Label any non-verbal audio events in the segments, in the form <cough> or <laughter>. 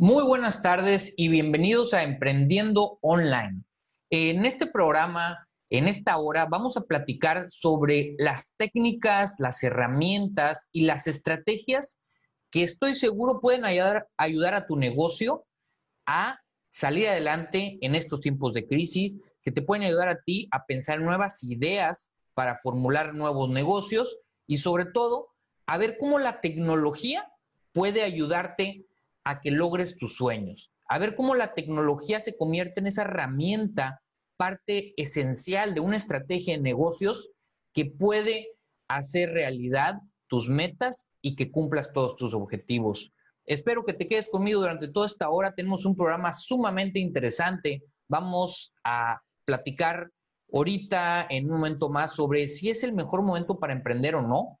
Muy buenas tardes y bienvenidos a Emprendiendo Online. En este programa, en esta hora, vamos a platicar sobre las técnicas, las herramientas y las estrategias que estoy seguro pueden ayudar, a tu negocio a salir adelante en estos tiempos de crisis, que te pueden ayudar a ti a pensar nuevas ideas para formular nuevos negocios y sobre todo a ver cómo la tecnología puede ayudarte a que logres tus sueños, a ver cómo la tecnología se convierte en esa herramienta, parte esencial de una estrategia de negocios que puede hacer realidad tus metas y que cumplas todos tus objetivos. Espero que te quedes conmigo durante toda esta hora. Tenemos un programa sumamente interesante. Vamos a platicar ahorita en un momento más sobre si es el mejor momento para emprender o no.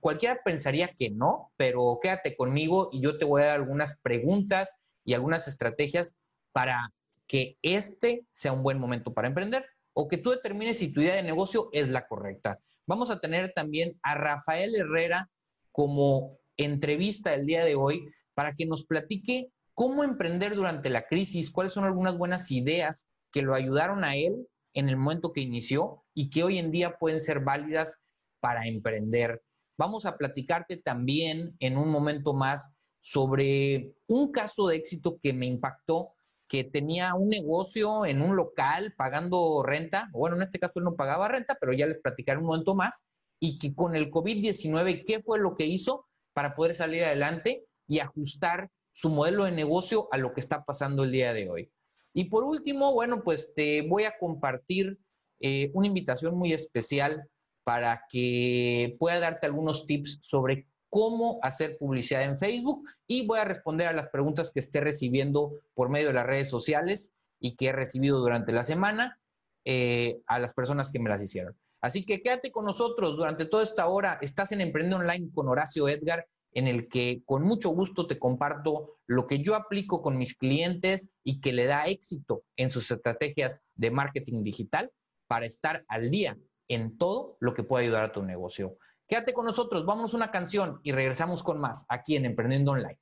Cualquiera pensaría que no, pero quédate conmigo y yo te voy a dar algunas preguntas y algunas estrategias para que este sea un buen momento para emprender o que tú determines si tu idea de negocio es la correcta. Vamos a tener también a Rafael Herrera como entrevista el día de hoy para que nos platique cómo emprender durante la crisis, cuáles son algunas buenas ideas que lo ayudaron a él en el momento que inició y que hoy en día pueden ser válidas para emprender. Vamos a platicarte también en un momento más sobre un caso de éxito que me impactó, que tenía un negocio en un local pagando renta, bueno, en este caso él no pagaba renta, pero ya les platicaré un momento más, y que con el COVID-19, ¿qué fue lo que hizo para poder salir adelante y ajustar su modelo de negocio a lo que está pasando el día de hoy? Y por último, bueno, pues te voy a compartir eh, una invitación muy especial para que pueda darte algunos tips sobre cómo hacer publicidad en Facebook y voy a responder a las preguntas que esté recibiendo por medio de las redes sociales y que he recibido durante la semana eh, a las personas que me las hicieron. Así que quédate con nosotros durante toda esta hora. Estás en Emprende Online con Horacio Edgar, en el que con mucho gusto te comparto lo que yo aplico con mis clientes y que le da éxito en sus estrategias de marketing digital para estar al día en todo lo que puede ayudar a tu negocio. Quédate con nosotros, vamos a una canción y regresamos con más aquí en Emprendiendo Online.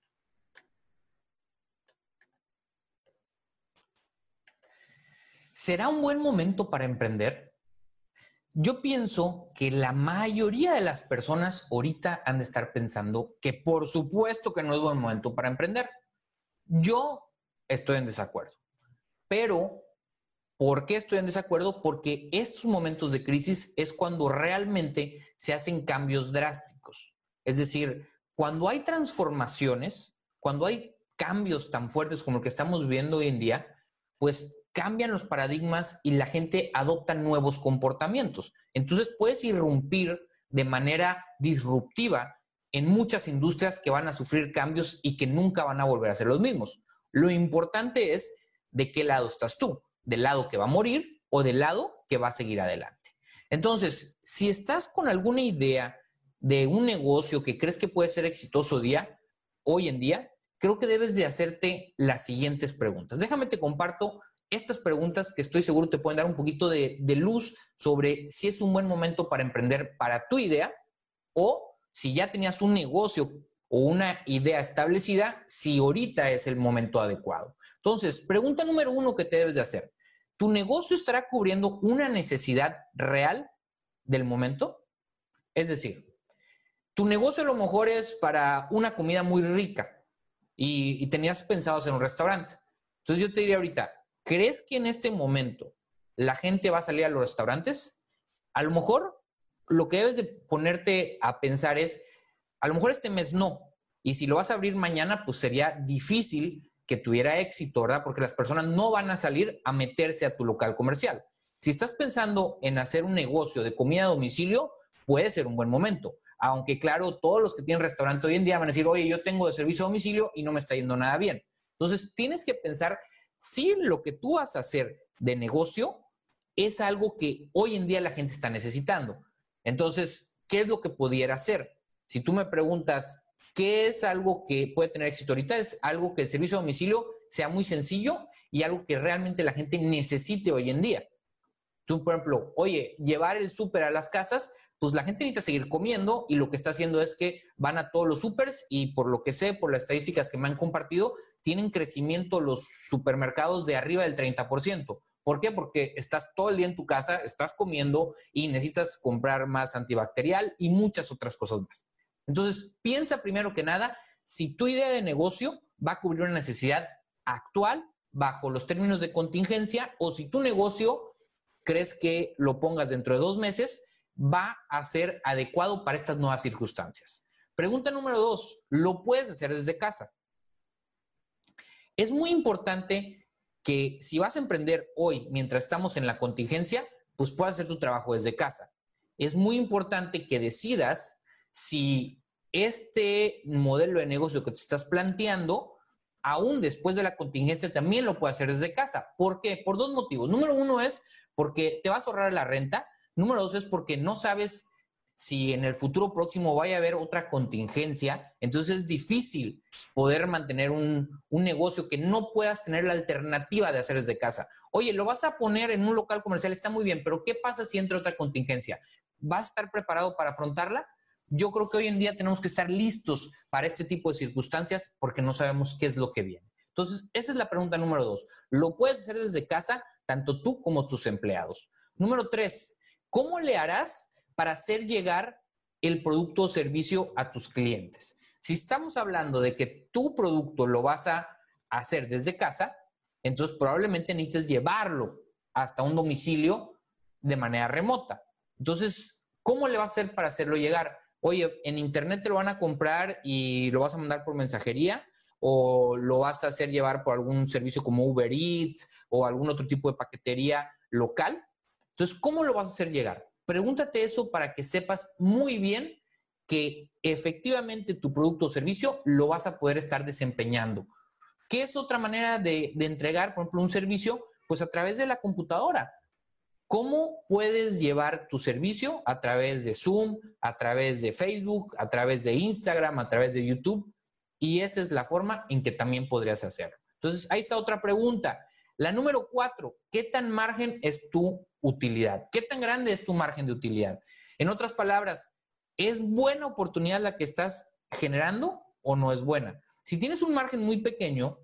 ¿Será un buen momento para emprender? Yo pienso que la mayoría de las personas ahorita han de estar pensando que por supuesto que no es buen momento para emprender. Yo estoy en desacuerdo, pero ¿Por qué estoy en desacuerdo? Porque estos momentos de crisis es cuando realmente se hacen cambios drásticos. Es decir, cuando hay transformaciones, cuando hay cambios tan fuertes como el que estamos viviendo hoy en día, pues cambian los paradigmas y la gente adopta nuevos comportamientos. Entonces puedes irrumpir de manera disruptiva en muchas industrias que van a sufrir cambios y que nunca van a volver a ser los mismos. Lo importante es de qué lado estás tú del lado que va a morir o del lado que va a seguir adelante. Entonces, si estás con alguna idea de un negocio que crees que puede ser exitoso día, hoy en día, creo que debes de hacerte las siguientes preguntas. Déjame te comparto estas preguntas que estoy seguro te pueden dar un poquito de, luz sobre si es un buen momento para emprender para tu idea o si ya tenías un negocio o una idea establecida, si ahorita es el momento adecuado. Entonces, pregunta número uno que te debes de hacer tu negocio estará cubriendo una necesidad real del momento. Es decir, tu negocio a lo mejor es para una comida muy rica y, tenías pensado hacer un restaurante. Entonces yo te diría ahorita, ¿crees que en este momento la gente va a salir a los restaurantes? A lo mejor lo que debes de ponerte a pensar es, a lo mejor este mes no. Y si lo vas a abrir mañana, pues sería difícil que tuviera éxito, ¿verdad? Porque las personas no van a salir a meterse a tu local comercial. Si estás pensando en hacer un negocio de comida a domicilio, puede ser un buen momento. Aunque claro, todos los que tienen restaurante hoy en día van a decir, oye, yo tengo de servicio a domicilio y no me está yendo nada bien. Entonces, tienes que pensar si lo que tú vas a hacer de negocio es algo que hoy en día la gente está necesitando. Entonces, ¿qué es lo que pudiera hacer? Si tú me preguntas, ¿Qué es algo que puede tener éxito ahorita? Es algo que el servicio a domicilio sea muy sencillo y algo que realmente la gente necesite hoy en día. Tú, por ejemplo, oye, llevar el súper a las casas, pues la gente necesita seguir comiendo y lo que está haciendo es que van a todos los supers y por lo que sé, por las estadísticas que me han compartido, tienen crecimiento los supermercados de arriba del 30%. ¿Por qué? Porque estás todo el día en tu casa, estás comiendo y necesitas comprar más antibacterial y muchas otras cosas más. Entonces, piensa primero que nada si tu idea de negocio va a cubrir una necesidad actual bajo los términos de contingencia o si tu negocio crees que lo pongas dentro de dos meses, va a ser adecuado para estas nuevas circunstancias. Pregunta número dos, ¿lo puedes hacer desde casa? Es muy importante que si vas a emprender hoy mientras estamos en la contingencia, pues puedas hacer tu trabajo desde casa. Es muy importante que decidas si este modelo de negocio que te estás planteando, aún después de la contingencia, también lo puedes hacer desde casa. ¿Por qué? Por dos motivos. Número uno es porque te vas a ahorrar la renta. Número dos es porque no sabes si en el futuro próximo vaya a haber otra contingencia, entonces es difícil poder mantener un, un, negocio que no puedas tener la alternativa de hacer desde casa. Oye, lo vas a poner en un local comercial, está muy bien, pero ¿qué pasa si entra otra contingencia? ¿Vas a estar preparado para afrontarla? Yo creo que hoy en día tenemos que estar listos para este tipo de circunstancias porque no sabemos qué es lo que viene. Entonces, esa es la pregunta número dos. ¿Lo puedes hacer desde casa, tanto tú como tus empleados? Número tres, ¿cómo le harás para hacer llegar el producto o servicio a tus clientes? Si estamos hablando de que tu producto lo vas a hacer desde casa, entonces probablemente necesites llevarlo hasta un domicilio de manera remota. Entonces, ¿cómo le vas a hacer para hacerlo llegar? Oye, en internet te lo van a comprar y lo vas a mandar por mensajería o lo vas a hacer llevar por algún servicio como Uber Eats o algún otro tipo de paquetería local. Entonces, ¿cómo lo vas a hacer llegar? Pregúntate eso para que sepas muy bien que efectivamente tu producto o servicio lo vas a poder estar desempeñando. ¿Qué es otra manera de, entregar, por ejemplo, un servicio? Pues a través de la computadora. ¿Cómo puedes llevar tu servicio a través de Zoom, a través de Facebook, a través de Instagram, a través de YouTube? Y esa es la forma en que también podrías hacerlo. Entonces, ahí está otra pregunta. La número cuatro, ¿qué tan margen es tu utilidad? ¿Qué tan grande es tu margen de utilidad? En otras palabras, ¿es buena oportunidad la que estás generando o no es buena? Si tienes un margen muy pequeño,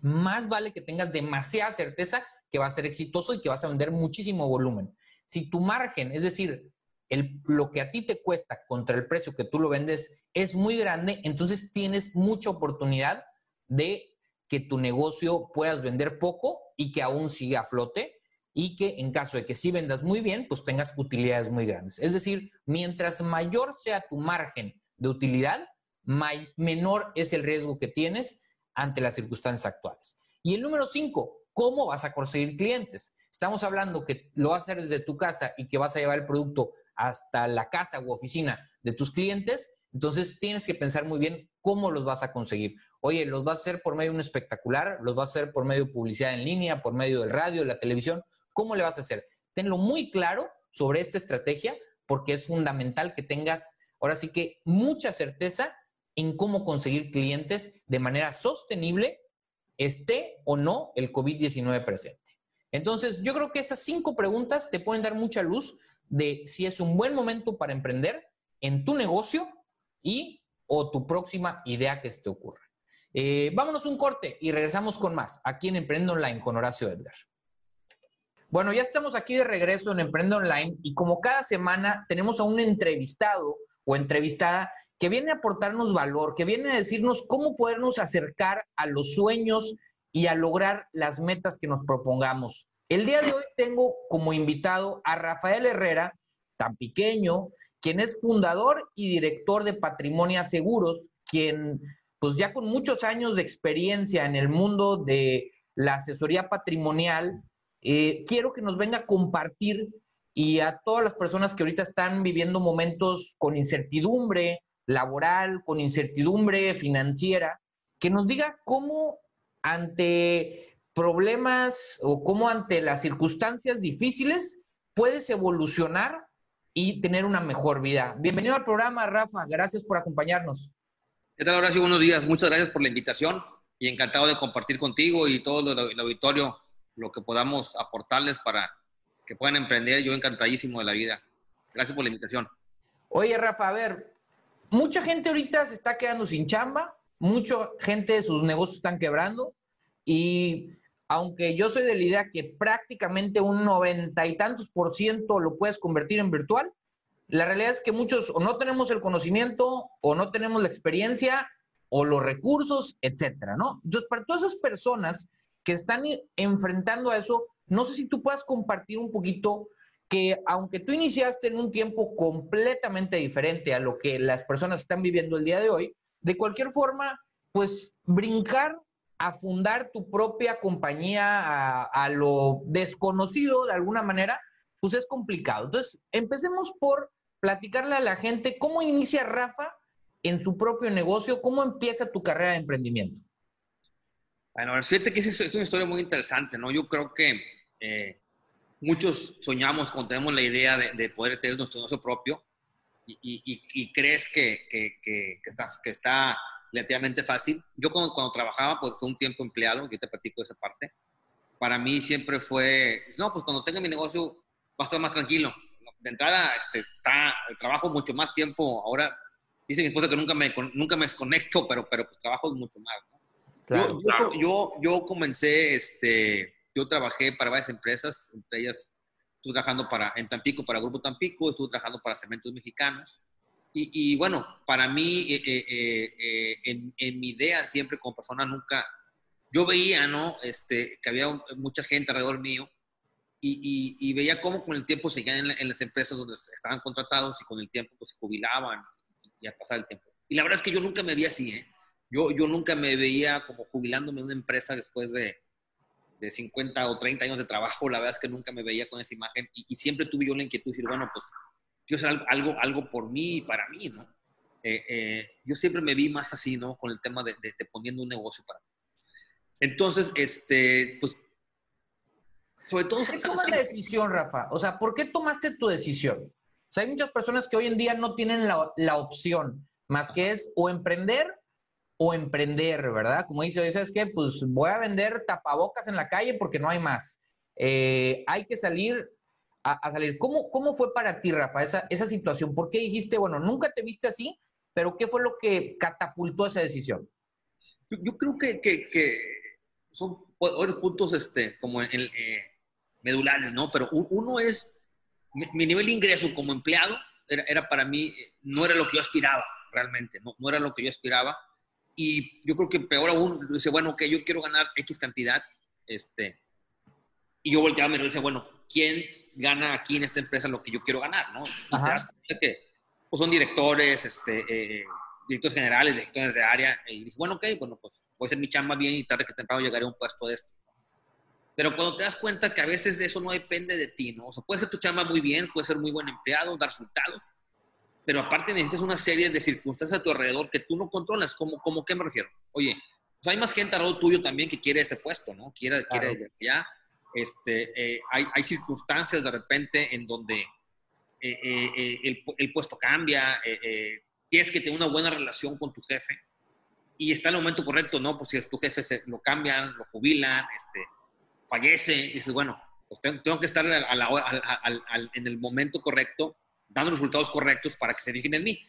más vale que tengas demasiada certeza que va a ser exitoso y que vas a vender muchísimo volumen. Si tu margen, es decir, el, lo que a ti te cuesta contra el precio que tú lo vendes es muy grande, entonces tienes mucha oportunidad de que tu negocio puedas vender poco y que aún siga a flote y que en caso de que sí vendas muy bien, pues tengas utilidades muy grandes. Es decir, mientras mayor sea tu margen de utilidad, menor es el riesgo que tienes ante las circunstancias actuales. Y el número cinco, ¿Cómo vas a conseguir clientes? Estamos hablando que lo vas a hacer desde tu casa y que vas a llevar el producto hasta la casa u oficina de tus clientes. Entonces tienes que pensar muy bien cómo los vas a conseguir. Oye, ¿los vas a hacer por medio de un espectacular? ¿Los vas a hacer por medio de publicidad en línea, por medio del radio, de la televisión? ¿Cómo le vas a hacer? Tenlo muy claro sobre esta estrategia porque es fundamental que tengas ahora sí que mucha certeza en cómo conseguir clientes de manera sostenible esté o no el COVID-19 presente. Entonces, yo creo que esas cinco preguntas te pueden dar mucha luz de si es un buen momento para emprender en tu negocio y o tu próxima idea que se te ocurra. Eh, vámonos un corte y regresamos con más aquí en Emprende Online con Horacio Edgar. Bueno, ya estamos aquí de regreso en Emprende Online y como cada semana tenemos a un entrevistado o entrevistada que viene a aportarnos valor, que viene a decirnos cómo podernos acercar a los sueños y a lograr las metas que nos propongamos. El día de hoy tengo como invitado a Rafael Herrera, tan pequeño, quien es fundador y director de Patrimonio Seguros, quien pues ya con muchos años de experiencia en el mundo de la asesoría patrimonial, eh, quiero que nos venga a compartir y a todas las personas que ahorita están viviendo momentos con incertidumbre, laboral, con incertidumbre financiera, que nos diga cómo ante problemas o cómo ante las circunstancias difíciles puedes evolucionar y tener una mejor vida. Bienvenido al programa, Rafa. Gracias por acompañarnos. ¿Qué tal, Horacio? Buenos días. Muchas gracias por la invitación y encantado de compartir contigo y todo el auditorio lo que podamos aportarles para que puedan emprender. Yo encantadísimo de la vida. Gracias por la invitación. Oye, Rafa, a ver, mucha gente ahorita se está quedando sin chamba, mucha gente sus negocios están quebrando y aunque yo soy de la idea que prácticamente un noventa y tantos por ciento lo puedes convertir en virtual, la realidad es que muchos o no tenemos el conocimiento o no tenemos la experiencia o los recursos, etcétera, ¿no? Entonces, para todas esas personas que están enfrentando a eso, no sé si tú puedas compartir un poquito que aunque tú iniciaste en un tiempo completamente diferente a lo que las personas están viviendo el día de hoy, de cualquier forma, pues brincar a fundar tu propia compañía a, lo desconocido de alguna manera, pues es complicado. Entonces, empecemos por platicarle a la gente cómo inicia Rafa en su propio negocio, cómo empieza tu carrera de emprendimiento. Bueno, fíjate que es, una historia muy interesante, ¿no? Yo creo que eh, muchos soñamos cuando tenemos la idea de, poder tener nuestro negocio propio y, crees que, que, está, que está relativamente fácil. Yo cuando, cuando, trabajaba, pues fue un tiempo empleado, yo te platico de esa parte. Para mí siempre fue, no, pues cuando tenga mi negocio va a estar más tranquilo. De entrada, este, está, trabajo mucho más tiempo. Ahora, dice mi esposa que nunca me, nunca me desconecto, pero, pero pues trabajo mucho más. yo, yo, yo, yo, comencé, este, yo trabajé para varias empresas, entre ellas estuve trabajando para, en Tampico, para Grupo Tampico, estuve trabajando para Cementos Mexicanos. Y, bueno, para mí, eh, eh, eh, en, en, mi idea siempre como persona nunca, yo veía, ¿no? Este, que había mucha gente alrededor mío y, y, veía cómo con el tiempo seguían en, las empresas donde estaban contratados y con el tiempo pues, se jubilaban y a pasar el tiempo. Y la verdad es que yo nunca me veía así, ¿eh? Yo, yo nunca me veía como jubilándome en una empresa después de, de 50 o 30 años de trabajo, la verdad es que nunca me veía con esa imagen y, siempre tuve yo la inquietud de decir, bueno, pues quiero hacer algo, algo por mí y para mí, ¿no? Eh, eh, yo siempre me vi más así, ¿no? Con el tema de, de, poniendo un negocio para mí. Entonces, este, pues, sobre todo... ¿Qué tomas la decisión, Rafa? O sea, ¿por qué tomaste tu decisión? O sea, hay muchas personas que hoy en día no tienen la, la opción, más que es o emprender o emprender, ¿verdad? Como dice, ¿sabes qué? Pues voy a vender tapabocas en la calle porque no hay más. Eh, hay que salir a, salir. ¿Cómo, ¿Cómo, fue para ti, Rafa, esa, esa situación? ¿Por qué dijiste, bueno, nunca te viste así, pero qué fue lo que catapultó esa decisión? Yo, creo que, que, son varios puntos este, como en, eh, medulares, ¿no? Pero uno es, mi, nivel de ingreso como empleado era, era, para mí, no era lo que yo aspiraba realmente, no era lo que yo aspiraba y yo creo que peor aún, dice, bueno, que yo quiero ganar X cantidad, este, y yo volteaba a mirar y decía, bueno, ¿quién gana aquí en esta empresa lo que yo quiero ganar, no? Y te das cuenta que pues, son directores, este, eh, directores generales, directores de área, y dije, bueno, ok, bueno, pues voy a hacer mi chamba bien y tarde que temprano llegaré a un puesto de esto. Pero cuando te das cuenta que a veces eso no depende de ti, ¿no? O sea, puede ser tu chamba muy bien, puede ser muy buen empleado, dar resultados, pero aparte necesitas una serie de circunstancias a tu alrededor que tú no controlas. ¿Cómo, cómo qué me refiero? Oye, pues hay más gente alrededor tuyo también que quiere ese puesto, ¿no? Quiere, quiere ya. Este, eh, hay, hay, circunstancias de repente en donde eh, eh, el, el, puesto cambia, tienes que tener una buena relación con tu jefe y está en el momento correcto, ¿no? Por si tu jefe se, lo cambian, lo jubilan, este, fallece, y dices, bueno, pues tengo, que estar a la hora, en el momento correcto dando los resultados correctos para que se fijen en mí.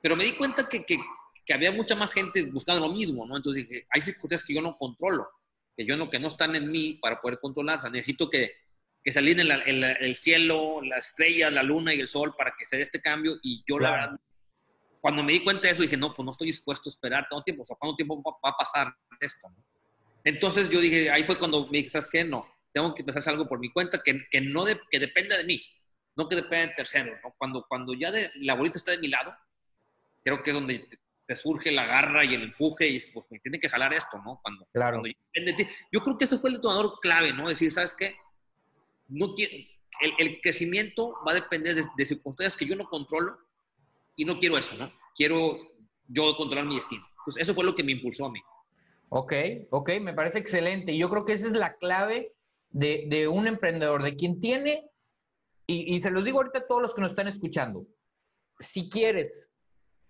Pero me di cuenta que, que, que, había mucha más gente buscando lo mismo, ¿no? Entonces dije, hay circunstancias que yo no controlo, que yo no, que no están en mí para poder controlar. O sea, necesito que, que se alineen el, el, cielo, las estrellas, la luna y el sol para que se dé este cambio. Y yo, la verdad, cuando me di cuenta de eso, dije, no, pues no estoy dispuesto a esperar tanto tiempo. O sea, ¿cuánto tiempo va, a pasar esto? Entonces yo dije, ahí fue cuando me dije, ¿sabes qué? No, tengo que empezar a hacer algo por mi cuenta que, que no de, que dependa de mí no que depende de terceros, ¿no? Cuando, cuando ya de, la bolita está de mi lado, creo que es donde te surge la garra y el empuje y pues me tiene que jalar esto, ¿no? Cuando, claro. Yo creo que ese fue el detonador clave, ¿no? Decir, ¿sabes qué? No el, el, crecimiento va a depender de, circunstancias que yo no controlo y no quiero eso, ¿no? Quiero yo controlar mi destino. Pues eso fue lo que me impulsó a mí. Ok, ok, me parece excelente. Y yo creo que esa es la clave de, de un emprendedor, de quien tiene y, se los digo ahorita a todos los que nos están escuchando, si quieres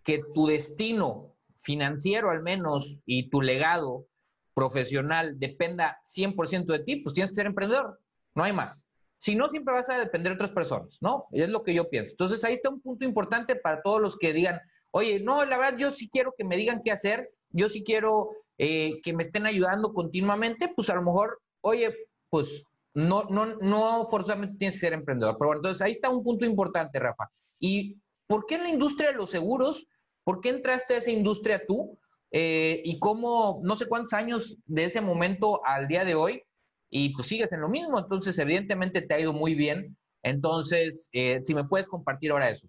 que tu destino financiero al menos y tu legado profesional dependa 100% de ti, pues tienes que ser emprendedor, no hay más. Si no, siempre vas a depender de otras personas, ¿no? Es lo que yo pienso. Entonces, ahí está un punto importante para todos los que digan, oye, no, la verdad, yo sí quiero que me digan qué hacer, yo sí quiero eh, que me estén ayudando continuamente, pues a lo mejor, oye, pues no, no, no forzosamente tienes que ser emprendedor. Pero bueno, entonces ahí está un punto importante, Rafa. ¿Y por qué en la industria de los seguros? ¿Por qué entraste a esa industria tú? Eh, y cómo, no sé cuántos años de ese momento al día de hoy, y pues sigues en lo mismo, entonces evidentemente te ha ido muy bien. Entonces, eh, si me puedes compartir ahora eso.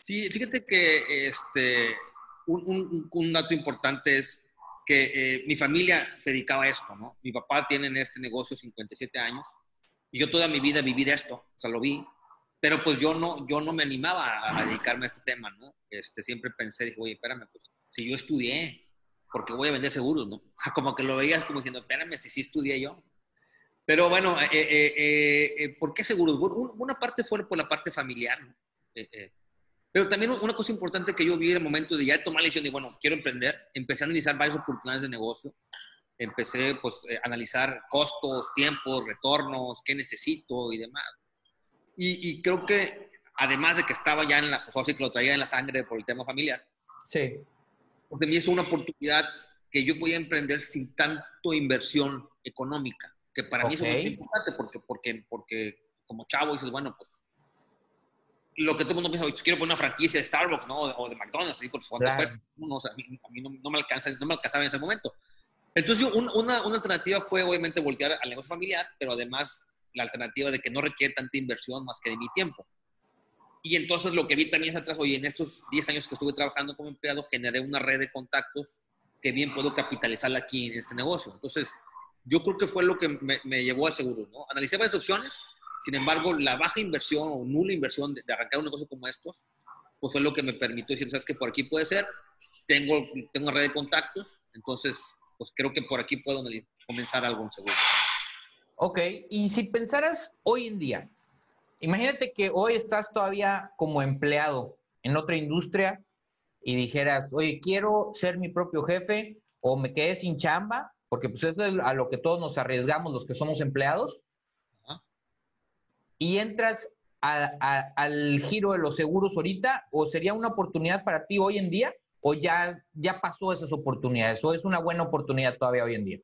Sí, fíjate que este, un, un, dato importante es que eh, mi familia se dedicaba a esto, ¿no? Mi papá tiene en este negocio 57 años y yo toda mi vida viví de esto, o sea, lo vi, pero pues yo no, yo no me animaba a, dedicarme a este tema, ¿no? Este, siempre pensé, dije, oye, espérame, pues si yo estudié, porque voy a vender seguros, ¿no? <laughs> Como que lo veías como diciendo, espérame, si sí estudié yo. Pero bueno, eh, eh, eh, ¿por qué seguros? una parte fue por la parte familiar, pero también una cosa importante que yo vi en el momento de ya tomar la decisión de, bueno, quiero emprender, empecé a analizar varias oportunidades de negocio, empecé pues a analizar costos, tiempos, retornos, qué necesito y demás. Y, creo que además de que estaba ya en la, pues que lo traía en la sangre por el tema familiar, sí. porque me hizo una oportunidad que yo podía emprender sin tanto inversión económica que para mí es muy importante porque, porque, porque como chavo dices, bueno, pues lo que todo el mundo piensa, pues, quiero poner una franquicia de Starbucks, ¿no? O de McDonald's, ¿sí? Porque cuánto cuesta, no, o sea, a mí, no, me alcanza, no me alcanzaba en ese momento. Entonces, una, una, alternativa fue obviamente voltear al negocio familiar, pero además la alternativa de que no requiere tanta inversión más que de mi tiempo. Y entonces lo que vi también es atrás, oye, en estos 10 años que estuve trabajando como empleado, generé una red de contactos que bien puedo capitalizarla aquí en este negocio. Entonces, yo creo que fue lo que me, llevó a seguro, ¿no? Analicé varias opciones, sin embargo, la baja inversión o nula inversión de, arrancar un negocio como estos, pues fue lo que me permitió decir, sabes que por aquí puede ser, tengo, tengo una red de contactos, entonces, pues creo que por aquí puedo comenzar algo en seguro. Ok, y si pensaras hoy en día, imagínate que hoy estás todavía como empleado en otra industria y dijeras, oye, quiero ser mi propio jefe o me quedé sin chamba porque pues eso es a lo que todos nos arriesgamos los que somos empleados, y entras al giro de los seguros ahorita, o sería una oportunidad para ti hoy en día, o ya, ya pasó esas oportunidades, o es una buena oportunidad todavía hoy en día.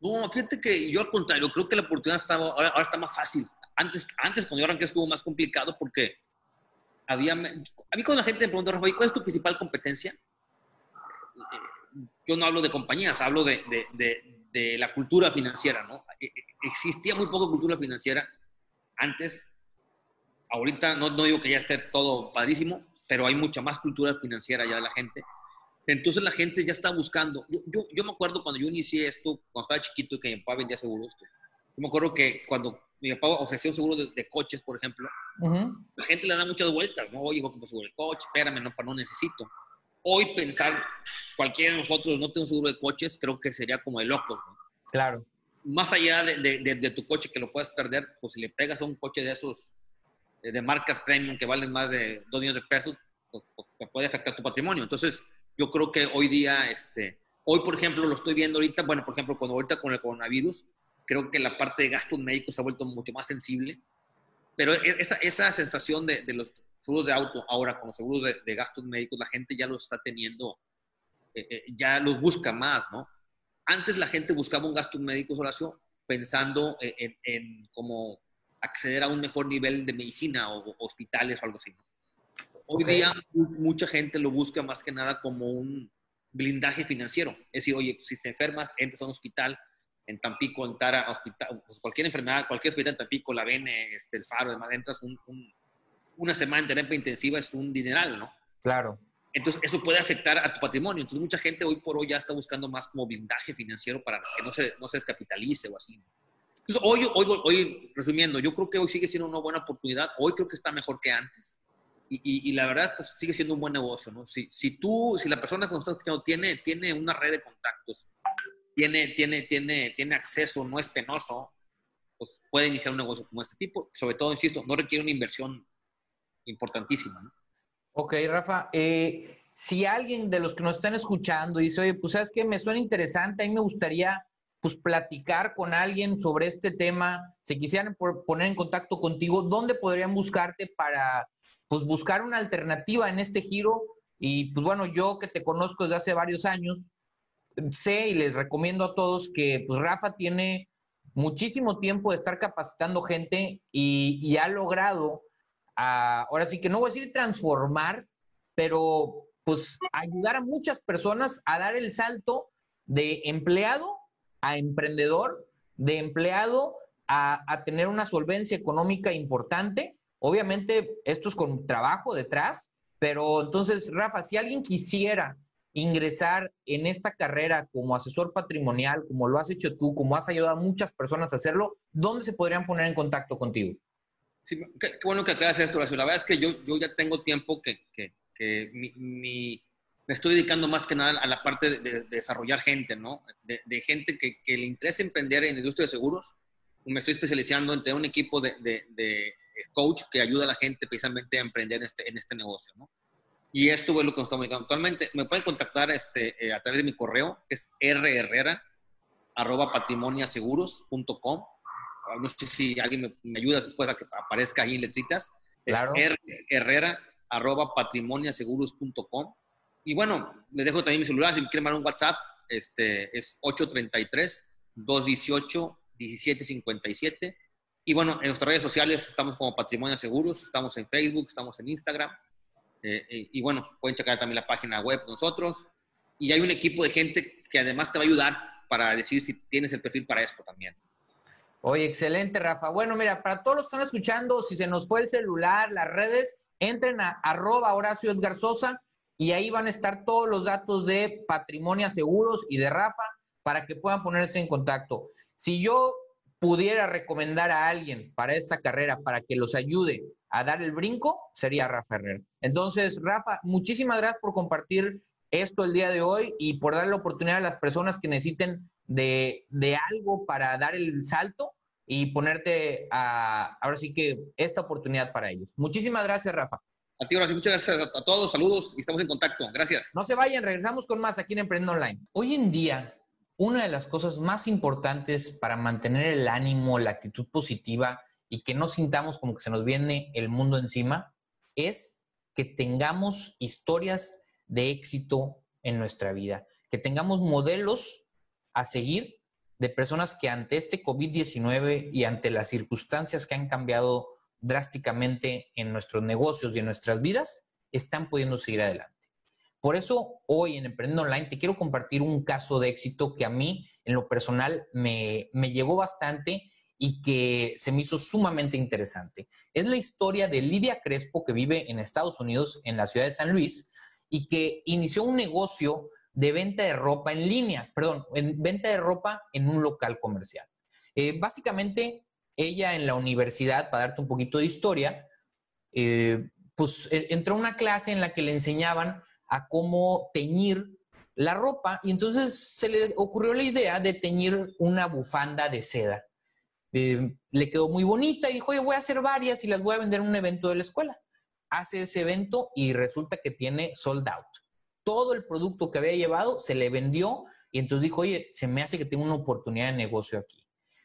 No, fíjate que yo al contrario, creo que la oportunidad está, ahora, está más fácil. Antes, antes, cuando yo arranqué, estuvo más complicado porque había. A mí, cuando la gente me pregunta, Rafael, ¿cuál es tu principal competencia? yo no hablo de compañías, hablo de, la cultura financiera, ¿no? E, e, existía muy poca cultura financiera antes. Ahorita no, no digo que ya esté todo padrísimo, pero hay mucha más cultura financiera ya de la gente. Entonces la gente ya está buscando. Yo, yo, me acuerdo cuando yo inicié esto, cuando estaba chiquito y que mi papá vendía seguros. Yo me acuerdo que cuando mi papá ofrecía un seguro de, coches, por ejemplo, la gente le da muchas vueltas, ¿no? Oye, voy a seguro de coche, espérame, no, no necesito hoy pensar cualquiera de nosotros no tiene un seguro de coches, creo que sería como de locos. ¿no? Claro. Más allá de, de, tu coche que lo puedes perder, pues si le pegas a un coche de esos, de marcas premium que valen más de 2 millones de pesos, pues, pues, puede afectar tu patrimonio. Entonces, yo creo que hoy día, este, hoy por ejemplo, lo estoy viendo ahorita, bueno, por ejemplo, cuando ahorita con el coronavirus, creo que la parte de gastos médicos se ha vuelto mucho más sensible, pero e, esa, esa sensación de, de los seguros de auto, ahora con los seguros de, gastos médicos, la gente ya los está teniendo, eh, eh, ya los busca más, ¿no? Antes la gente buscaba un gasto médico, Horacio, pensando en, en, cómo acceder a un mejor nivel de medicina o, hospitales o algo así. Hoy día mucha gente lo busca más que nada como un blindaje financiero. Es decir, oye, si te enfermas, entras a un hospital, en Tampico, en Tara, hospital, pues cualquier enfermedad, cualquier hospital en Tampico, la Vene, este, el Faro, además entras un, un una semana en terapia intensiva es un dineral, ¿no? Claro. Entonces, eso puede afectar a tu patrimonio. Entonces, mucha gente hoy por hoy ya está buscando más como blindaje financiero para que no se, no se descapitalice o así. Entonces, hoy, hoy, hoy, resumiendo, yo creo que hoy sigue siendo una buena oportunidad. Hoy creo que está mejor que antes. Y, y, la verdad, pues sigue siendo un buen negocio, ¿no? Si, si tú, si la persona que nos está escuchando tiene, tiene una red de contactos, tiene, tiene, tiene, tiene acceso, no es penoso, pues puede iniciar un negocio como este tipo. Sobre todo, insisto, no requiere una inversión importantísima. ¿no? Ok, Rafa. Eh, si alguien de los que nos están escuchando dice, oye, pues sabes que me suena interesante, a mí me gustaría pues platicar con alguien sobre este tema, se quisieran poner en contacto contigo, ¿dónde podrían buscarte para pues buscar una alternativa en este giro? Y pues bueno, yo que te conozco desde hace varios años, sé y les recomiendo a todos que pues Rafa tiene muchísimo tiempo de estar capacitando gente y, ha logrado, ahora sí que no voy a decir transformar, pero pues ayudar a muchas personas a dar el salto de empleado a emprendedor, de empleado a, a tener una solvencia económica importante. Obviamente esto es con trabajo detrás, pero entonces, Rafa, si alguien quisiera ingresar en esta carrera como asesor patrimonial, como lo has hecho tú, como has ayudado a muchas personas a hacerlo, ¿dónde se podrían poner en contacto contigo? Sí, qué, bueno que aclaras esto, La verdad es que yo, yo ya tengo tiempo que, que, que mi, me estoy dedicando más que nada a la parte de, desarrollar gente, ¿no? De, gente que, que, le interesa emprender en la industria de seguros. Me estoy especializando entre un equipo de, de, coach que ayuda a la gente precisamente a emprender en este, en este negocio, ¿no? Y esto es lo que nos estamos dedicando actualmente. Me pueden contactar este, eh, a través de mi correo, que es rherrera, arroba patrimoniaseguros.com. No sé si alguien me, ayuda después a que aparezca ahí en letritas. Claro. Es rherrera, arroba patrimoniaseguros.com. Y bueno, les dejo también mi celular, si me quieren mandar un WhatsApp, este, es 833-218-1757. Y bueno, en nuestras redes sociales estamos como Patrimonio Seguros, estamos en Facebook, estamos en Instagram, eh, eh, y bueno, pueden checar también la página web nosotros. Y hay un equipo de gente que además te va a ayudar para decir si tienes el perfil para esto también. Oye, excelente, Rafa. Bueno, mira, para todos los que están escuchando, si se nos fue el celular, las redes, entren a arroba Horacio Edgar Sosa y ahí van a estar todos los datos de Patrimonio Seguros y de Rafa para que puedan ponerse en contacto. Si yo pudiera recomendar a alguien para esta carrera, para que los ayude a dar el brinco, sería Rafa Herrera. Entonces, Rafa, muchísimas gracias por compartir esto el día de hoy y por dar la oportunidad a las personas que necesiten de, algo para dar el salto y ponerte a, ahora sí que esta oportunidad para ellos. Muchísimas gracias, Rafa. A ti, Horacio, muchas gracias a todos, saludos y estamos en contacto. Gracias. No se vayan, regresamos con más aquí en Emprendo Online. Hoy en día, una de las cosas más importantes para mantener el ánimo, la actitud positiva y que no sintamos como que se nos viene el mundo encima, es que tengamos historias de éxito en nuestra vida, que tengamos modelos a seguir de personas que ante este COVID-19 y ante las circunstancias que han cambiado drásticamente en nuestros negocios y en nuestras vidas, están pudiendo seguir adelante. Por eso hoy en Emprendiendo Online te quiero compartir un caso de éxito que a mí en lo personal me, me llegó bastante y que se me hizo sumamente interesante. Es la historia de Lidia Crespo que vive en Estados Unidos, en la ciudad de San Luis, y que inició un negocio de venta de ropa en línea, perdón, en venta de ropa en un local comercial. Eh, básicamente, ella en la universidad, para darte un poquito de historia, eh, pues e, entró a una clase en la que le enseñaban a cómo teñir la ropa y entonces se le ocurrió la idea de teñir una bufanda de seda. Eh, le quedó muy bonita y dijo, oye, voy a hacer varias y las voy a vender en un evento de la escuela. Hace ese evento y resulta que tiene sold out. Todo el producto que había llevado se le vendió y entonces dijo, oye, se me hace que tengo una oportunidad de negocio aquí.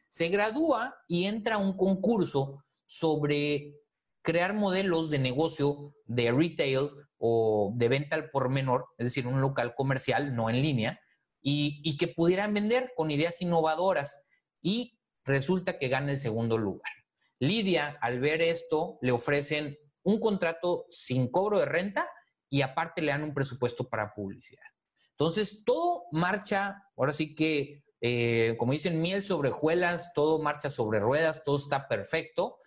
Se gradúa y entra a un concurso sobre crear modelos de negocio de retail o de venta al por menor, es decir, un local comercial, no en línea, y, y que pudieran vender con ideas innovadoras. Y resulta que gana el segundo lugar. Lidia, al ver esto, le ofrecen un contrato sin cobro de renta y aparte le dan un presupuesto para publicidad. Entonces, todo marcha, ahora sí que, eh, como dicen, miel sobre juelas, todo marcha sobre ruedas, todo está perfecto.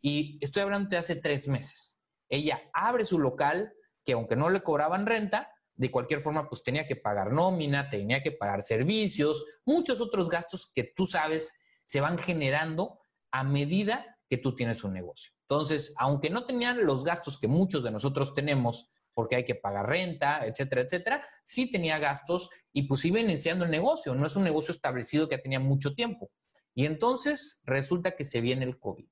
Y estoy hablando de hace tres meses. Ella abre su local, que aunque no le cobraban renta, de cualquier forma, pues tenía que pagar nómina, tenía que pagar servicios, muchos otros gastos que tú sabes se van generando a medida que tú tienes un negocio. Entonces, aunque no tenían los gastos que muchos de nosotros tenemos, porque hay que pagar renta, etcétera, etcétera, sí tenía gastos y pues iba iniciando el negocio. No es un negocio establecido que tenía mucho tiempo. Y entonces resulta que se viene el COVID.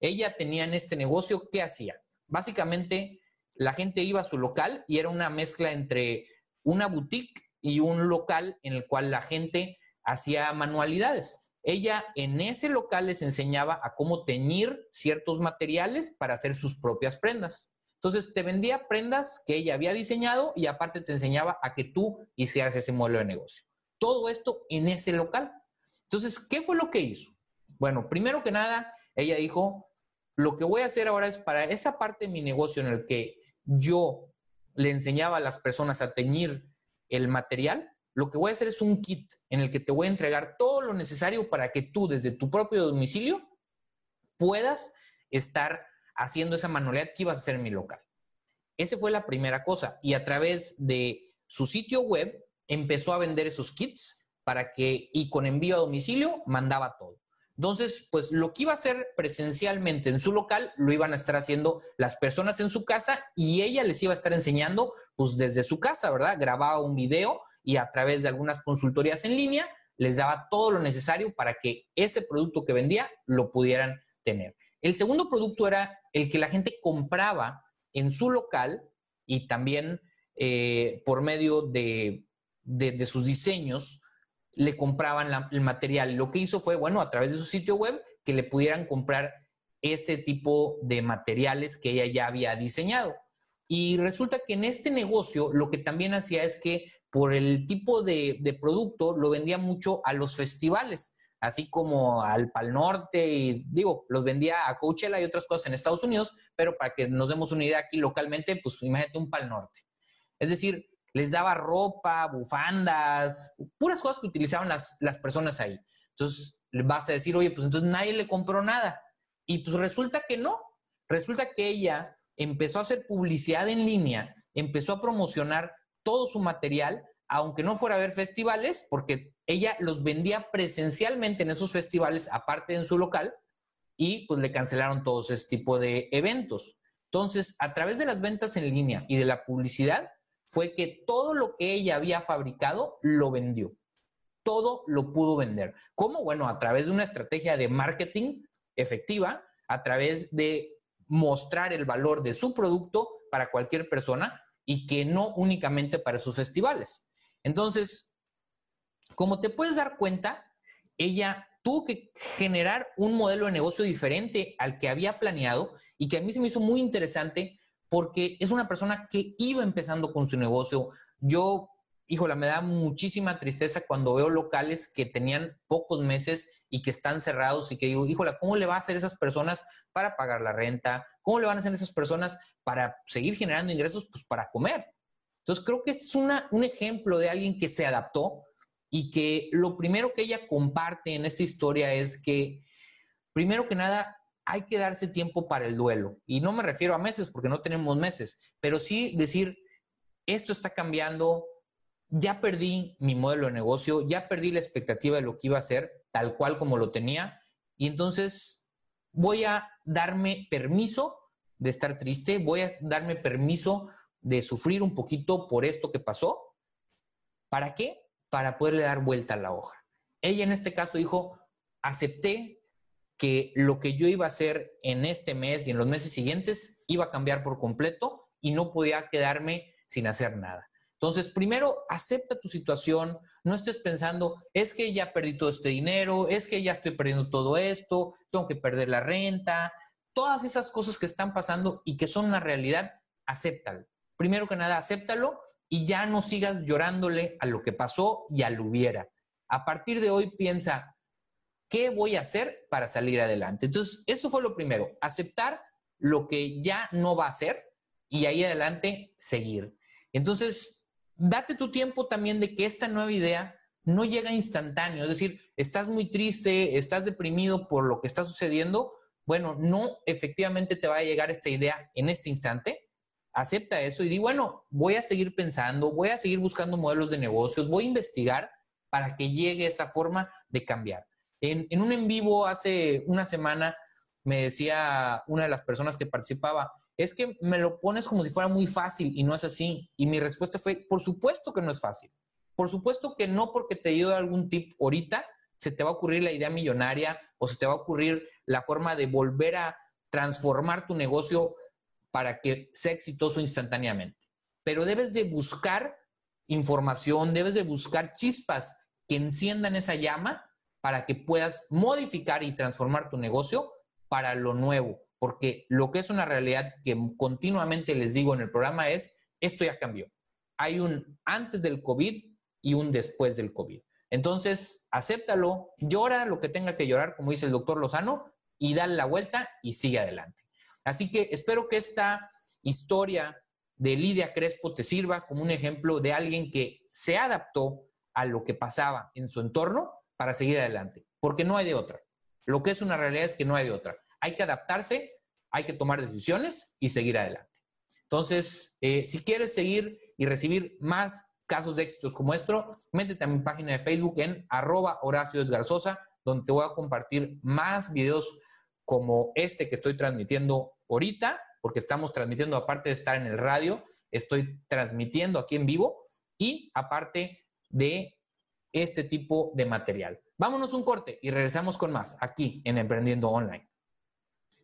Ella tenía en este negocio, ¿qué hacía? Básicamente, la gente iba a su local y era una mezcla entre una boutique y un local en el cual la gente hacía manualidades. Ella en ese local les enseñaba a cómo teñir ciertos materiales para hacer sus propias prendas. Entonces te vendía prendas que ella había diseñado y aparte te enseñaba a que tú hicieras ese modelo de negocio. Todo esto en ese local. Entonces, ¿qué fue lo que hizo? Bueno, primero que nada, ella dijo, lo que voy a hacer ahora es para esa parte de mi negocio en el que yo le enseñaba a las personas a teñir el material, lo que voy a hacer es un kit en el que te voy a entregar todo lo necesario para que tú desde tu propio domicilio puedas estar haciendo esa manualidad que ibas a hacer en mi local. Esa fue la primera cosa. Y a través de su sitio web empezó a vender esos kits para que, y con envío a domicilio, mandaba todo. Entonces, pues lo que iba a hacer presencialmente en su local, lo iban a estar haciendo las personas en su casa y ella les iba a estar enseñando, pues desde su casa, ¿verdad? Grababa un video y a través de algunas consultorías en línea les daba todo lo necesario para que ese producto que vendía lo pudieran tener. El segundo producto era el que la gente compraba en su local y también eh, por medio de, sus diseños le compraban el material. Lo que hizo fue, bueno, a través de su sitio web, que le pudieran comprar ese tipo de materiales que ella ya había diseñado. Y resulta que en este negocio lo que también hacía es que por el tipo de, producto lo vendía mucho a los festivales, así como al Pal Norte y digo, los vendía a Coachella y otras cosas en Estados Unidos, pero para que nos demos una idea aquí localmente, pues imagínate un Pal Norte. Es decir, les daba ropa, bufandas, puras cosas que utilizaban las, las personas ahí. Entonces, vas a decir, oye, pues entonces nadie le compró nada. Y pues resulta que no. Resulta que ella empezó a hacer publicidad en línea, empezó a promocionar todo su material, aunque no fuera a ver festivales, porque ella los vendía presencialmente en esos festivales, aparte en su local, y pues le cancelaron todos ese tipo de eventos. Entonces, a través de las ventas en línea y de la publicidad, fue que todo lo que ella había fabricado lo vendió. Todo lo pudo vender. ¿Cómo? Bueno, a través de una estrategia de marketing efectiva, a través de mostrar el valor de su producto para cualquier persona y que no únicamente para sus festivales. Entonces, como te puedes dar cuenta, ella tuvo que generar un modelo de negocio diferente al que había planeado y que a mí se me hizo muy interesante porque es una persona que iba empezando con su negocio. Yo híjola, me da muchísima tristeza cuando veo locales que tenían pocos meses y que están cerrados y que digo, híjola, ¿cómo le va a hacer esas personas para pagar la renta? ¿Cómo le van a hacer esas personas para seguir generando ingresos? Pues para comer. Entonces creo que es un ejemplo de alguien que se adaptó y que lo primero que ella comparte en esta historia es que, primero que nada, hay que darse tiempo para el duelo. Y no me refiero a meses porque no tenemos meses, pero sí decir, esto está cambiando, ya perdí mi modelo de negocio, ya perdí la expectativa de lo que iba a hacer, tal cual como lo tenía, y entonces voy a darme permiso de estar triste, voy a darme permiso de sufrir un poquito por esto que pasó. ¿Para qué? Para poderle dar vuelta a la hoja. Ella en este caso dijo, acepté que lo que yo iba a hacer en este mes y en los meses siguientes iba a cambiar por completo y no podía quedarme sin hacer nada. Entonces, primero, acepta tu situación, no estés pensando, es que ya perdí todo este dinero, es que ya estoy perdiendo todo esto, tengo que perder la renta, todas esas cosas que están pasando y que son una realidad, acéptalo. Primero que nada, acéptalo y ya no sigas llorándole a lo que pasó y a lo hubiera. A partir de hoy piensa, ¿qué voy a hacer para salir adelante? Entonces, eso fue lo primero, aceptar lo que ya no va a ser y ahí adelante seguir. Entonces, date tu tiempo también de que esta nueva idea no llega instantáneo, es decir, estás muy triste, estás deprimido por lo que está sucediendo, bueno, no efectivamente te va a llegar esta idea en este instante, acepta eso y di, bueno, voy a seguir pensando, voy a seguir buscando modelos de negocios, voy a investigar para que llegue esa forma de cambiar. En, en un en vivo hace una semana me decía una de las personas que participaba, es que me lo pones como si fuera muy fácil y no es así. Y mi respuesta fue, por supuesto que no es fácil. Por supuesto que no porque te dio algún tip ahorita, se te va a ocurrir la idea millonaria o se te va a ocurrir la forma de volver a transformar tu negocio para que sea exitoso instantáneamente. Pero debes de buscar información, debes de buscar chispas que enciendan esa llama para que puedas modificar y transformar tu negocio para lo nuevo. Porque lo que es una realidad que continuamente les digo en el programa es, esto ya cambió. Hay un antes del COVID y un después del COVID. Entonces, acéptalo, llora lo que tenga que llorar, como dice el doctor Lozano, y dale la vuelta y sigue adelante. Así que espero que esta historia de Lidia Crespo te sirva como un ejemplo de alguien que se adaptó a lo que pasaba en su entorno para seguir adelante, porque no hay de otra. Lo que es una realidad es que no hay de otra. Hay que adaptarse, hay que tomar decisiones y seguir adelante. Entonces, eh, si quieres seguir y recibir más casos de éxitos como esto, métete a mi página de Facebook en arroba Horacio Edgar Sosa, donde te voy a compartir más videos como este que estoy transmitiendo ahorita, porque estamos transmitiendo, aparte de estar en el radio, estoy transmitiendo aquí en vivo y aparte de este tipo de material. Vámonos un corte y regresamos con más aquí en Emprendiendo Online.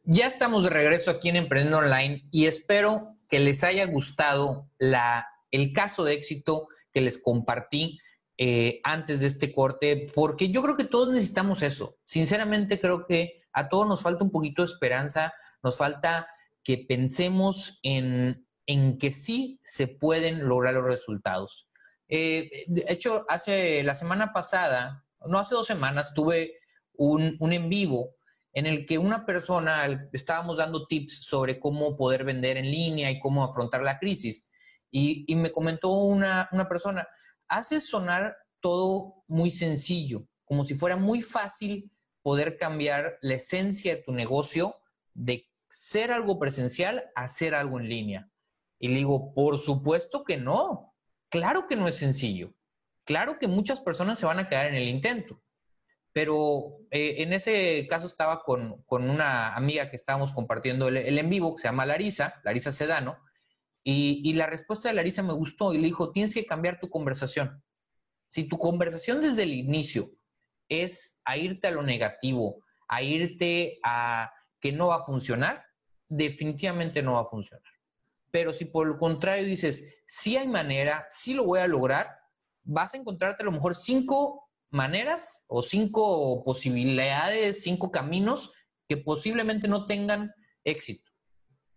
Ya estamos de regreso aquí en Emprendiendo Online y espero que les haya gustado la, el caso de éxito que les compartí eh, antes de este corte, porque yo creo que todos necesitamos eso. Sinceramente creo que a todos nos falta un poquito de esperanza, nos falta que pensemos en, en que sí se pueden lograr los resultados. Eh, de hecho, hace la semana pasada, no hace dos semanas, tuve un, un en vivo en el que una persona, estábamos dando tips sobre cómo poder vender en línea y cómo afrontar la crisis. Y, y me comentó una, una persona, hace sonar todo muy sencillo, como si fuera muy fácil poder cambiar la esencia de tu negocio de ser algo presencial a ser algo en línea. Y le digo, por supuesto que no. Claro que no es sencillo. Claro que muchas personas se van a quedar en el intento. Pero eh, en ese caso estaba con, una amiga que estábamos compartiendo el, en vivo, que se llama Larisa, Larisa Sedano, y, la respuesta de Larisa me gustó y le dijo, tienes que cambiar tu conversación. Si tu conversación desde el inicio es a irte a lo negativo, a irte a que no va a funcionar, definitivamente no va a funcionar. Pero si por el contrario dices, si hay manera, sí lo voy a lograr, vas a encontrarte a lo mejor cinco maneras o cinco posibilidades, cinco caminos que posiblemente no tengan éxito.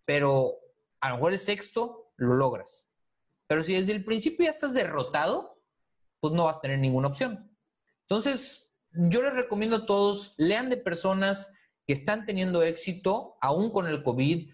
Pero a lo mejor el sexto lo logras. Pero si desde el principio ya estás derrotado, pues no vas a tener ninguna opción. Entonces, yo les recomiendo a todos, lean de personas que están teniendo éxito, aún con el COVID,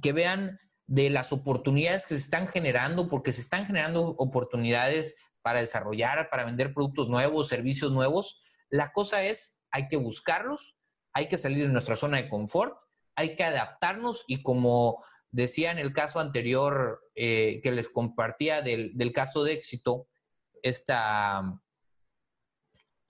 que vean de las oportunidades que se están generando, porque se están generando oportunidades para desarrollar, para vender productos nuevos, servicios nuevos. La cosa es, hay que buscarlos, hay que salir de nuestra zona de confort, hay que adaptarnos y como decía en el caso anterior eh, que les compartía del, caso de éxito, esta,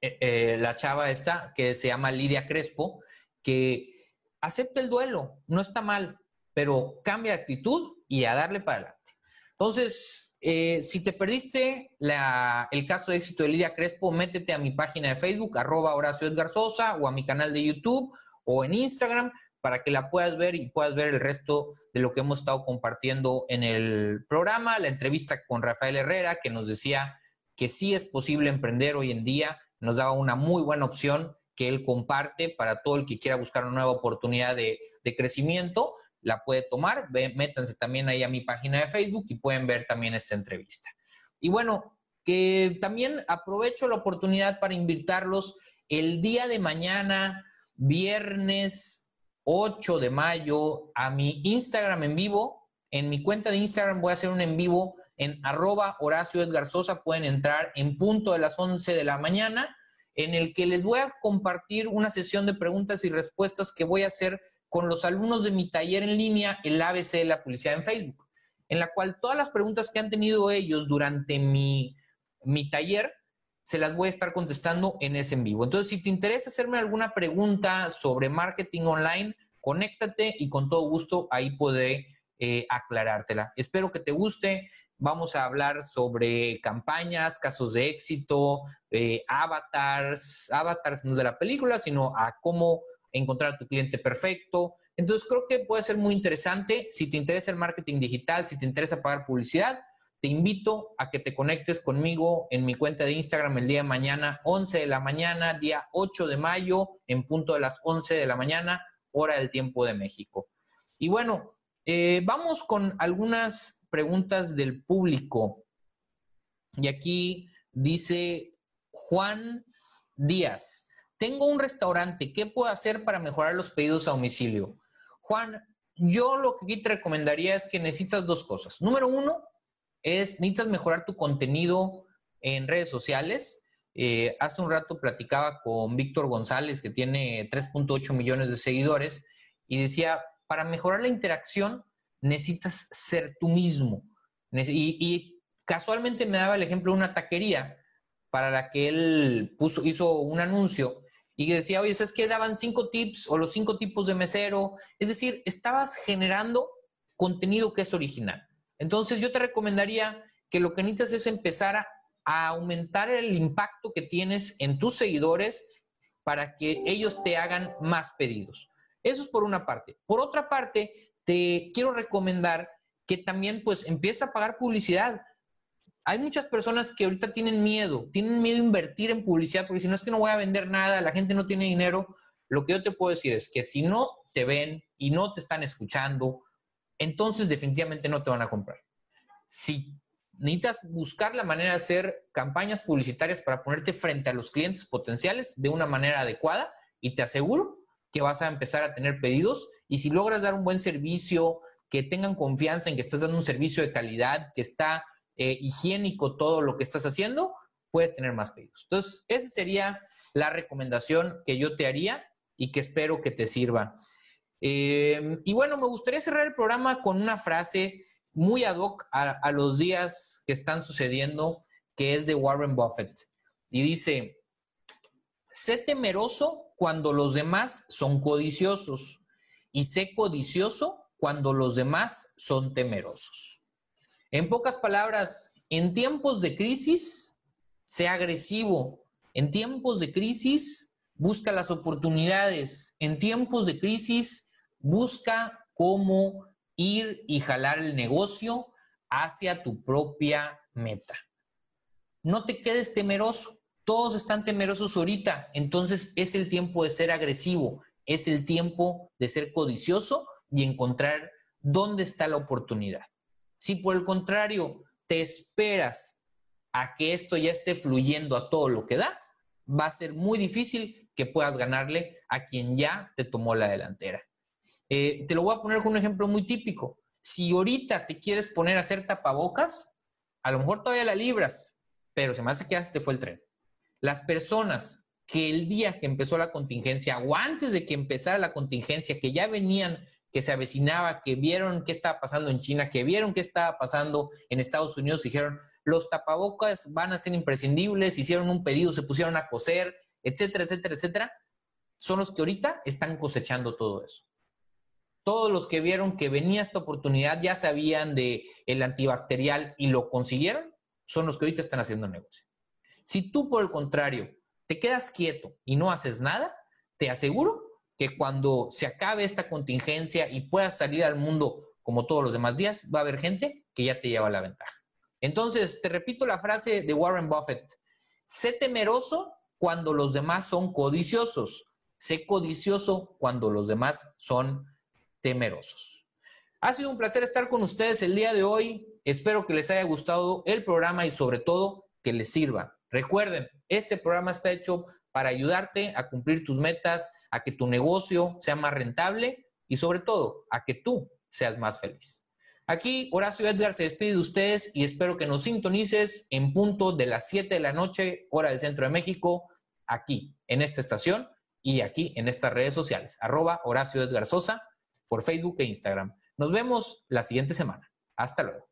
eh, eh, la chava esta que se llama Lidia Crespo, que acepta el duelo, no está mal, pero cambia actitud y a darle para adelante. Entonces, si te perdiste el caso de éxito de Lidia Crespo, métete a mi página de Facebook, arroba Horacio Edgar Sosa, o a mi canal de YouTube o en Instagram para que la puedas ver y puedas ver el resto de lo que hemos estado compartiendo en el programa, la entrevista con Rafael Herrera, que nos decía que sí es posible emprender hoy en día, nos daba una muy buena opción que él comparte para todo el que quiera buscar una nueva oportunidad de, crecimiento, la puede tomar. métanse también ahí a mi página de Facebook y pueden ver también esta entrevista. Y bueno, que también aprovecho la oportunidad para invitarlos el día de mañana, viernes 8 de mayo, a mi Instagram en vivo. En mi cuenta de Instagram voy a hacer un en vivo en arroba Horacio Edgar Sosa. Pueden entrar en punto de las 11 de la mañana en el que les voy a compartir una sesión de preguntas y respuestas que voy a hacer con los alumnos de mi taller en línea, el ABC de la publicidad en Facebook, en la cual todas las preguntas que han tenido ellos durante mi, mi taller, se las voy a estar contestando en ese en vivo. Entonces, si te interesa hacerme alguna pregunta sobre marketing online, conéctate y con todo gusto ahí podré eh, aclarártela. Espero que te guste. Vamos a hablar sobre campañas, casos de éxito, eh, avatars, avatars no de la película, sino a cómo encontrar a tu cliente perfecto. Entonces creo que puede ser muy interesante. Si te interesa el marketing digital, si te interesa pagar publicidad, te invito a que te conectes conmigo en mi cuenta de Instagram el día de mañana, 11 de la mañana, día 8 de mayo, en punto de las 11 de la mañana, hora del tiempo de México. Y bueno, eh, vamos con algunas preguntas del público. Y aquí dice Juan Díaz, tengo un restaurante, ¿qué puedo hacer para mejorar los pedidos a domicilio? Juan, yo lo que aquí te recomendaría es que necesitas dos cosas. Número uno, es necesitas mejorar tu contenido en redes sociales. Eh, hace un rato platicaba con Víctor González, que tiene 3.8 millones de seguidores, y decía, para mejorar la interacción necesitas ser tú mismo. Y, casualmente me daba el ejemplo de una taquería para la que él hizo un anuncio y decía, oye, ¿sabes qué? Daban cinco tips o los cinco tipos de mesero. Es decir, estabas generando contenido que es original. Entonces yo te recomendaría que lo que necesitas es empezar a, aumentar el impacto que tienes en tus seguidores para que ellos te hagan más pedidos. Eso es por una parte. Por otra parte, te quiero recomendar que también pues empieza a pagar publicidad. Hay muchas personas que ahorita tienen miedo, tienen miedo a invertir en publicidad porque si no es que no voy a vender nada, la gente no tiene dinero. Lo que yo te puedo decir es que si no te ven y no te están escuchando entonces definitivamente no te van a comprar. Si necesitas buscar la manera de hacer campañas publicitarias para ponerte frente a los clientes potenciales de una manera adecuada y te aseguro que vas a empezar a tener pedidos y si logras dar un buen servicio, que tengan confianza en que estás dando un servicio de calidad, que está eh, higiénico todo lo que estás haciendo, puedes tener más pedidos. Entonces, esa sería la recomendación que yo te haría y que espero que te sirva. Em, y bueno, me gustaría cerrar el programa con una frase muy ad hoc a, los días que están sucediendo, que es de Warren Buffett. Y dice, sé temeroso cuando los demás son codiciosos y sé codicioso cuando los demás son temerosos. En pocas palabras, en tiempos de crisis, sea agresivo. En tiempos de crisis, busca las oportunidades. En tiempos de crisis, busca cómo ir y jalar el negocio hacia tu propia meta. No te quedes temeroso. Todos están temerosos ahorita. Entonces es el tiempo de ser agresivo. Es el tiempo de ser codicioso y encontrar dónde está la oportunidad. Si por el contrario te esperas a que esto ya esté fluyendo a todo lo que da, va a ser muy difícil que puedas ganarle a quien ya te tomó la delantera. Eh, te lo voy a poner con un ejemplo muy típico. Si ahorita te quieres poner a hacer tapabocas, a lo mejor todavía la libras, pero se me hace que ya te fue el tren. Las personas que el día que empezó la contingencia o antes de que empezara la contingencia, que ya venían, que se avecinaba, que vieron qué estaba pasando en China, que vieron qué estaba pasando en Estados Unidos, dijeron, los tapabocas van a ser imprescindibles, hicieron un pedido, se pusieron a coser, etcétera, etcétera, etcétera, son los que ahorita están cosechando todo eso todos los que vieron que venía esta oportunidad ya sabían de el antibacterial y lo consiguieron, son los que ahorita están haciendo negocio. Si tú, por el contrario, te quedas quieto y no haces nada, te aseguro que cuando se acabe esta contingencia y puedas salir al mundo como todos los demás días, va a haber gente que ya te lleva la ventaja. Entonces, te repito la frase de Warren Buffett, sé temeroso cuando los demás son codiciosos, sé codicioso cuando los demás son temerosos. Ha sido un placer estar con ustedes el día de hoy. Espero que les haya gustado el programa y sobre todo que les sirva. Recuerden, este programa está hecho para ayudarte a cumplir tus metas, a que tu negocio sea más rentable y sobre todo a que tú seas más feliz. Aquí Horacio Edgar se despide de ustedes y espero que nos sintonices en punto de las 7 de la noche, hora del centro de México, aquí en esta estación y aquí en estas redes sociales. Arroba Horacio Edgar Sosa por Facebook e Instagram. Nos vemos la siguiente semana. Hasta luego.